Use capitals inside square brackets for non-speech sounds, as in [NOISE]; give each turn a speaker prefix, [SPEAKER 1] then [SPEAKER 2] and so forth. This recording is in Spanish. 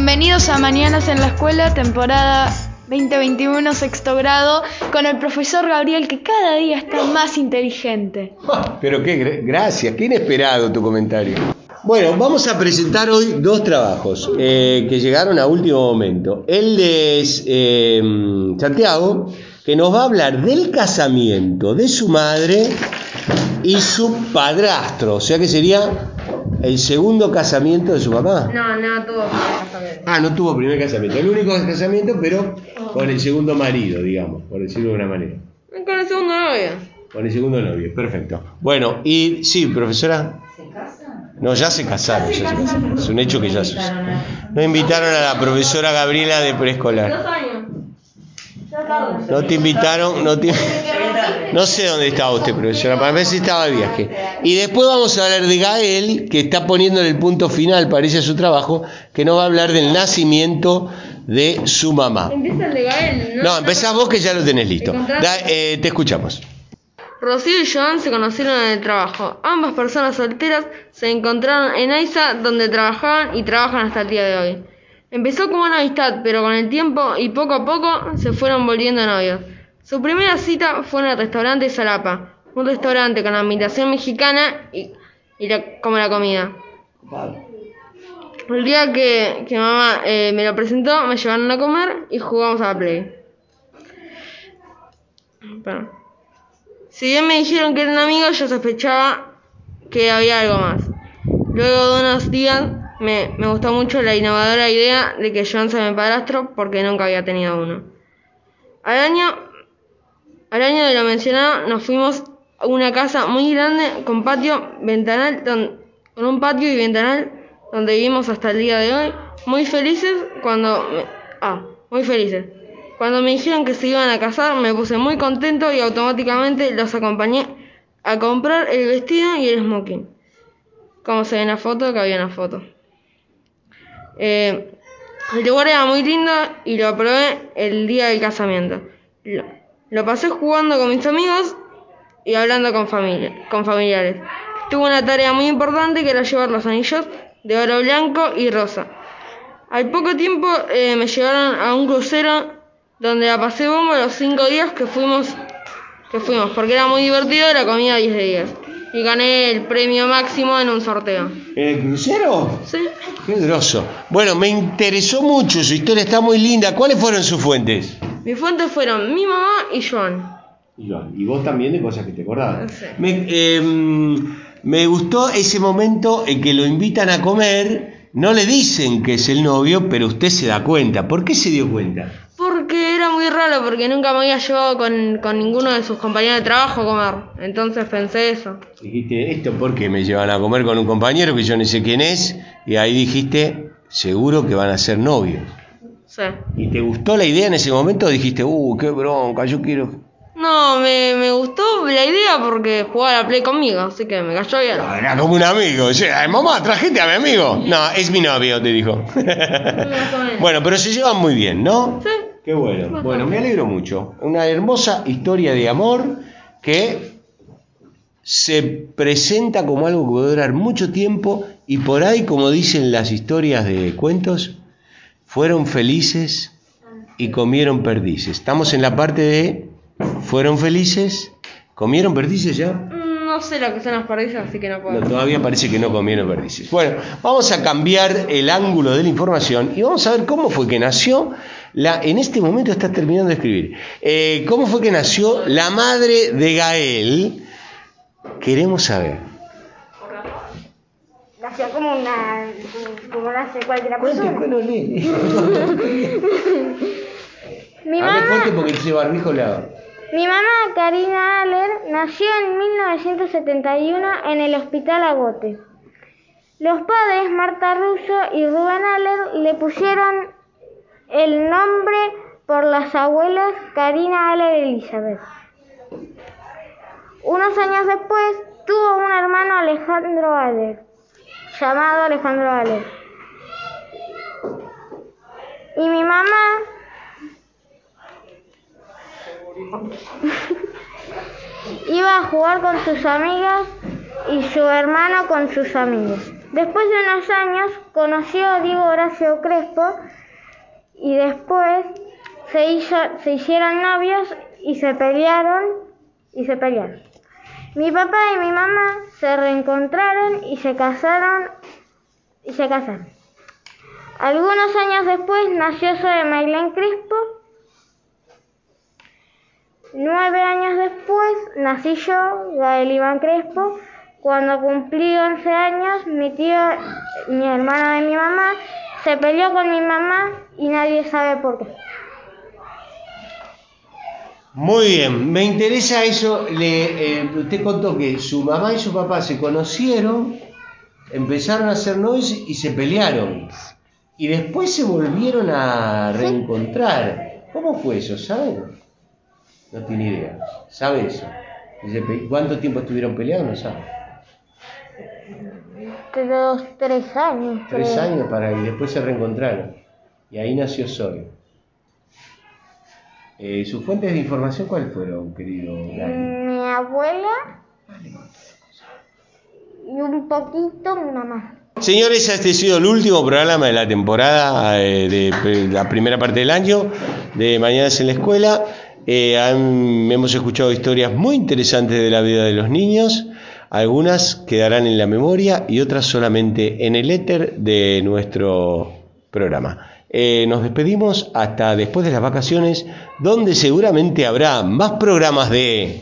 [SPEAKER 1] Bienvenidos a Mañanas en la Escuela, temporada 2021, sexto grado, con el profesor Gabriel que cada día está más inteligente. [LAUGHS]
[SPEAKER 2] Pero qué, gra- gracias, qué inesperado tu comentario. Bueno, vamos a presentar hoy dos trabajos eh, que llegaron a último momento. El de eh, Santiago, que nos va a hablar del casamiento de su madre y su padrastro, o sea que sería el segundo casamiento de su mamá.
[SPEAKER 3] No, no tuvo primer casamiento.
[SPEAKER 2] Ah, no tuvo primer casamiento, el único casamiento, pero con el segundo marido, digamos, por decirlo de una manera.
[SPEAKER 3] Con el segundo novio.
[SPEAKER 2] Con el segundo novio, perfecto. Bueno, y sí, profesora. No, ya se casaron, ya se casaron. Es un hecho que ya se No invitaron a la profesora Gabriela de preescolar.
[SPEAKER 3] años.
[SPEAKER 2] No te invitaron, no te... No sé dónde estaba usted, profesora, para ver si estaba de viaje. Y después vamos a hablar de Gael, que está poniendo el punto final, parece, a su trabajo, que nos va a hablar del nacimiento de su mamá.
[SPEAKER 3] Empieza el de Gael, ¿no?
[SPEAKER 2] No, empezás vos que ya lo tenés listo. Da- eh, te escuchamos.
[SPEAKER 3] Rocío y Joan se conocieron en el trabajo. Ambas personas solteras se encontraron en AISA, donde trabajaban y trabajan hasta el día de hoy. Empezó como una amistad, pero con el tiempo y poco a poco se fueron volviendo novios. Su primera cita fue en el restaurante Salapa, un restaurante con ambientación mexicana y, y la- como la comida. El día que, que mamá eh, me lo presentó, me llevaron a comer y jugamos a la Play. Si bien me dijeron que eran amigos, yo sospechaba que había algo más. Luego de unos días me, me gustó mucho la innovadora idea de que John sea mi padrastro porque nunca había tenido uno. Al año, al año de lo mencionado nos fuimos a una casa muy grande con patio, ventanal, con un patio y ventanal donde vivimos hasta el día de hoy. Muy felices cuando... me- ah, muy felices. Cuando me dijeron que se iban a casar, me puse muy contento y automáticamente los acompañé a comprar el vestido y el smoking. Como se ve en la foto, que había una foto. Eh, el lugar era muy lindo y lo probé el día del casamiento. Lo, pasé jugando con mis amigos y hablando con, familia, con familiares. Tuve una tarea muy importante que era llevar los anillos de oro blanco y rosa. Al poco tiempo eh, me llevaron a un crucero donde la pasé bomba los cinco días que fuimos, que fuimos, porque era muy divertido y la comida 10 de 10. Y gané el premio máximo en un sorteo.
[SPEAKER 2] ¿En el crucero?
[SPEAKER 3] ¿Sí?
[SPEAKER 2] Qué groso. Bueno, me interesó mucho, su historia está muy linda. ¿Cuáles fueron sus fuentes?
[SPEAKER 3] Mis fuentes fueron mi mamá y Joan.
[SPEAKER 2] Y vos también de cosas que te acordabas.
[SPEAKER 3] Sí.
[SPEAKER 2] Me, eh, me gustó ese momento en que lo invitan a comer, no le dicen que es el novio, pero usted se da cuenta. ¿Por qué se dio cuenta?
[SPEAKER 3] Porque era muy raro, porque nunca me había llevado con, con ninguno de sus compañeros de trabajo a comer. Entonces pensé eso.
[SPEAKER 2] Dijiste, ¿esto por qué me llevan a comer con un compañero que yo no sé quién es? Y ahí dijiste, seguro que van a ser novios.
[SPEAKER 3] Sí.
[SPEAKER 2] ¿Y te gustó la idea en ese momento? Dijiste, uh, qué bronca, yo quiero...
[SPEAKER 3] No, me, me gustó la idea porque jugaba a la play conmigo, así que me cayó bien.
[SPEAKER 2] Era como un amigo. O sea, mamá, trajiste a mi amigo. No, es mi novio, te dijo. [LAUGHS] bueno, pero se llevan muy bien, ¿no?
[SPEAKER 3] Sí.
[SPEAKER 2] Qué bueno. Bueno, me alegro mucho. Una hermosa historia de amor que se presenta como algo que puede durar mucho tiempo y por ahí, como dicen las historias de cuentos, fueron felices y comieron perdices. Estamos en la parte de fueron felices, comieron perdices ya.
[SPEAKER 3] Mm, No sé lo que son las perdices, así que no puedo.
[SPEAKER 2] No, todavía parece que no comieron perdices. Bueno, vamos a cambiar el ángulo de la información y vamos a ver cómo fue que nació la. En este momento está terminando de escribir. Eh, ¿Cómo fue que nació la madre de Gael? Queremos saber.
[SPEAKER 4] Nació como una. como nace cualquier persona. [LAUGHS] Mi
[SPEAKER 2] Hable
[SPEAKER 4] mamá,
[SPEAKER 2] fuerte porque ese barbijo la.
[SPEAKER 4] mi mamá, Karina Aller, nació en 1971 en el Hospital Agote. Los padres, Marta Russo y Rubén Aller, le pusieron el nombre por las abuelas Karina Aller y Elizabeth. Unos años después tuvo un hermano Alejandro Aller, llamado Alejandro Aller. Y mi mamá [LAUGHS] iba a jugar con sus amigas y su hermano con sus amigos. Después de unos años conoció a Diego Horacio Crespo y después se, hizo, se hicieron novios y se pelearon y se pelearon. Mi papá y mi mamá se reencontraron y se casaron y se casaron. Algunos años después nació Zoe Maylén Crespo. Nueve años después nací yo, Gael Iván Crespo. Cuando cumplí 11 años, mi tío, mi hermano de mi mamá, se peleó con mi mamá y nadie sabe por qué.
[SPEAKER 2] Muy bien, me interesa eso. Le, eh, usted contó que su mamá y su papá se conocieron, empezaron a hacer novios y se pelearon. Y después se volvieron a reencontrar. ¿Cómo fue eso? ¿Sabe? No tiene idea. ¿Sabe eso? ¿Cuánto tiempo estuvieron peleados? No sabe.
[SPEAKER 4] Los tres años.
[SPEAKER 2] Tres años para y después se reencontraron. Y ahí nació Zoe. Eh, ¿Sus fuentes de información cuáles fueron, querido Gary?
[SPEAKER 4] Mi abuela y un poquito mi mamá.
[SPEAKER 2] Señores, este ha sido el último programa de la temporada eh, de, de la primera parte del año de Mañanas en la Escuela. Eh, han- hemos escuchado historias muy interesantes de la vida de los niños. Algunas quedarán en la memoria y otras solamente en el éter de nuestro programa. Eh, nos despedimos hasta después de las vacaciones, donde seguramente habrá más programas de...